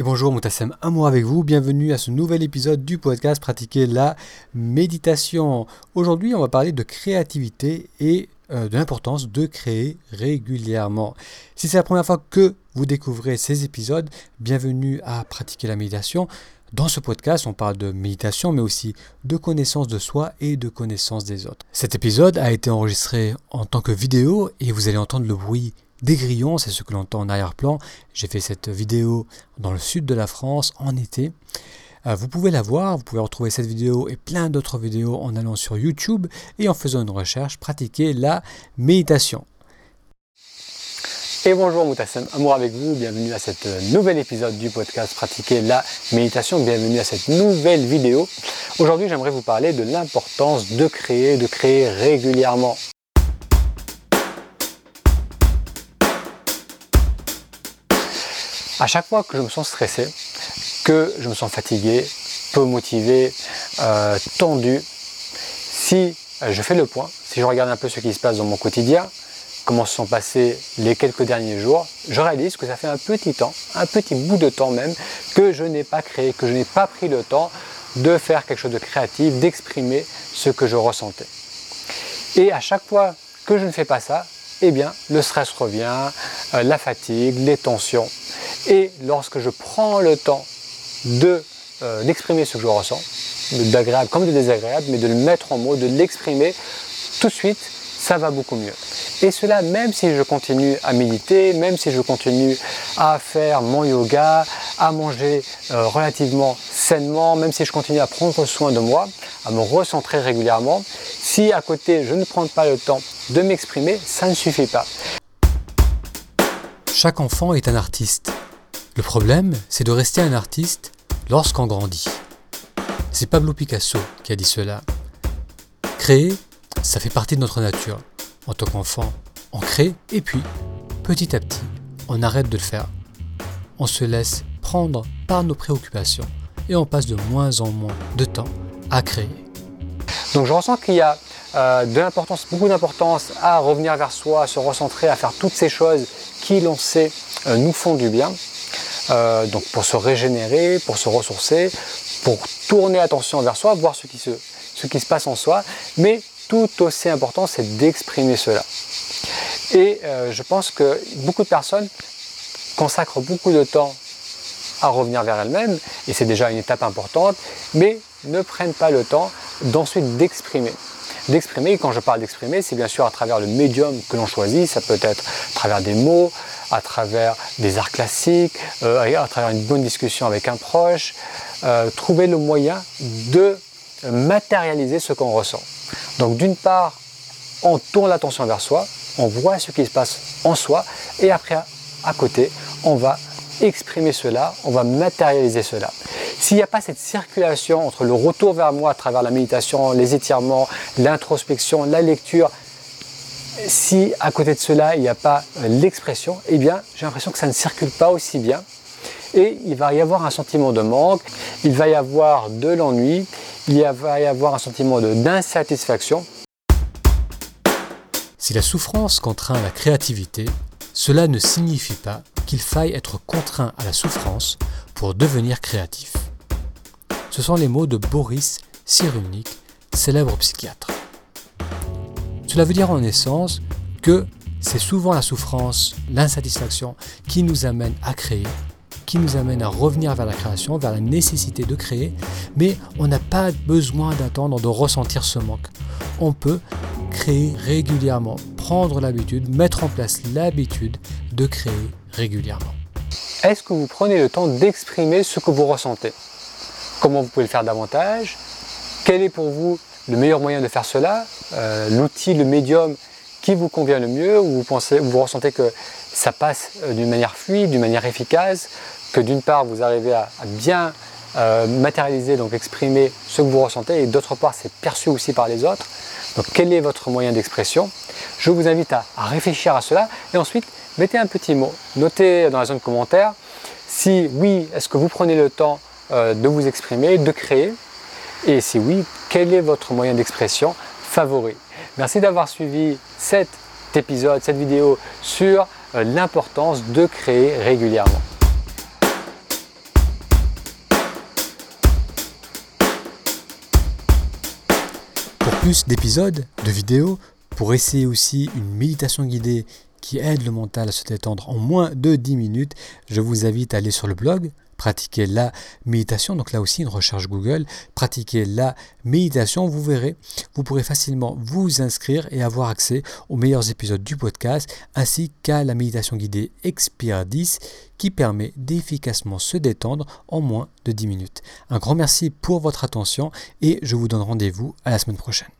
Et bonjour, Moutassem Amour avec vous. Bienvenue à ce nouvel épisode du podcast Pratiquer la méditation. Aujourd'hui, on va parler de créativité et euh, de l'importance de créer régulièrement. Si c'est la première fois que vous découvrez ces épisodes, bienvenue à Pratiquer la méditation. Dans ce podcast, on parle de méditation, mais aussi de connaissance de soi et de connaissance des autres. Cet épisode a été enregistré en tant que vidéo et vous allez entendre le bruit des grillons, c'est ce que l'on entend en arrière-plan. J'ai fait cette vidéo dans le sud de la France en été. Euh, vous pouvez la voir, vous pouvez retrouver cette vidéo et plein d'autres vidéos en allant sur YouTube et en faisant une recherche, pratiquer la méditation. Et bonjour Moutassem, amour avec vous, bienvenue à cet nouvel épisode du podcast Pratiquer la méditation, bienvenue à cette nouvelle vidéo. Aujourd'hui j'aimerais vous parler de l'importance de créer, de créer régulièrement. À chaque fois que je me sens stressé, que je me sens fatigué, peu motivé, euh, tendu, si je fais le point, si je regarde un peu ce qui se passe dans mon quotidien, comment se sont passés les quelques derniers jours, je réalise que ça fait un petit temps, un petit bout de temps même, que je n'ai pas créé, que je n'ai pas pris le temps de faire quelque chose de créatif, d'exprimer ce que je ressentais. Et à chaque fois que je ne fais pas ça, eh bien, le stress revient, euh, la fatigue, les tensions. Et lorsque je prends le temps de euh, d'exprimer ce que je ressens, d'agréable comme de désagréable, mais de le mettre en mots, de l'exprimer, tout de suite, ça va beaucoup mieux. Et cela même si je continue à méditer, même si je continue à faire mon yoga, à manger euh, relativement sainement, même si je continue à prendre soin de moi, à me recentrer régulièrement, si à côté je ne prends pas le temps de m'exprimer, ça ne suffit pas. Chaque enfant est un artiste. Le problème, c'est de rester un artiste lorsqu'on grandit. C'est Pablo Picasso qui a dit cela. Créer, ça fait partie de notre nature. En tant qu'enfant, on crée et puis, petit à petit, on arrête de le faire. On se laisse prendre par nos préoccupations et on passe de moins en moins de temps à créer. Donc je ressens qu'il y a euh, beaucoup d'importance à revenir vers soi, à se recentrer, à faire toutes ces choses qui, l'on sait, euh, nous font du bien. Euh, donc pour se régénérer, pour se ressourcer, pour tourner attention vers soi, voir ce qui se, passe en soi. Mais tout aussi important, c'est d'exprimer cela. Et euh, je pense que beaucoup de personnes consacrent beaucoup de temps à revenir vers elles-mêmes, et c'est déjà une étape importante, mais ne prennent pas le temps d'ensuite d'exprimer d'exprimer. Quand je parle d'exprimer, c'est bien sûr à travers le médium que l'on choisit. Ça peut être à travers des mots, à travers des arts classiques, euh, à travers une bonne discussion avec un proche. Euh, trouver le moyen de matérialiser ce qu'on ressent. Donc d'une part, on tourne l'attention vers soi, on voit ce qui se passe en soi, et après, à côté, on va exprimer cela, on va matérialiser cela. S'il n'y a pas cette circulation entre le retour vers moi à travers la méditation, les étirements, l'introspection, la lecture, si à côté de cela il n'y a pas euh, l'expression, eh bien j'ai l'impression que ça ne circule pas aussi bien. Et il va y avoir un sentiment de manque, il va y avoir de l'ennui, il va y avoir un sentiment d'insatisfaction. Si la souffrance contraint la créativité, cela ne signifie pas qu'il faille être contraint à la souffrance pour devenir créatif. Ce sont les mots de Boris Cyrulnik, célèbre psychiatre. Cela veut dire en essence que c'est souvent la souffrance, l'insatisfaction qui nous amène à créer, qui nous amène à revenir vers la création, vers la nécessité de créer, mais on n'a pas besoin d'attendre de ressentir ce manque. On peut créer régulièrement, prendre l'habitude, mettre en place l'habitude de créer régulièrement. Est-ce que vous prenez le temps d'exprimer ce que vous ressentez? Comment vous pouvez le faire davantage? Quel est pour vous le meilleur moyen de faire cela euh, L'outil, le médium qui vous convient le mieux Ou vous, pensez, vous ressentez que ça passe euh, d'une manière fluide, d'une manière efficace Que d'une part vous arrivez à, bien euh, matérialiser, donc exprimer ce que vous ressentez, et d'autre part c'est perçu aussi par les autres. Donc quel est votre moyen d'expression? Je vous invite à, réfléchir à cela et ensuite mettez un petit mot. Notez dans la zone commentaire si oui, est-ce que vous prenez le temps de vous exprimer, de créer? Et si oui, quel est votre moyen d'expression favori? Merci d'avoir suivi cet épisode, cette vidéo sur euh, l'importance de créer régulièrement. Pour plus d'épisodes, de vidéos, pour essayer aussi une méditation guidée qui aide le mental à se détendre en moins de 10 minutes, je vous invite à aller sur le blog pratiquer la méditation. Donc là aussi, une recherche Google, pratiquer la méditation. Vous verrez, vous pourrez facilement vous inscrire et avoir accès aux meilleurs épisodes du podcast, ainsi qu'à la méditation guidée Expire 10 qui permet d'efficacement se détendre en moins de 10 minutes. Un grand merci pour votre attention et je vous donne rendez-vous à la semaine prochaine.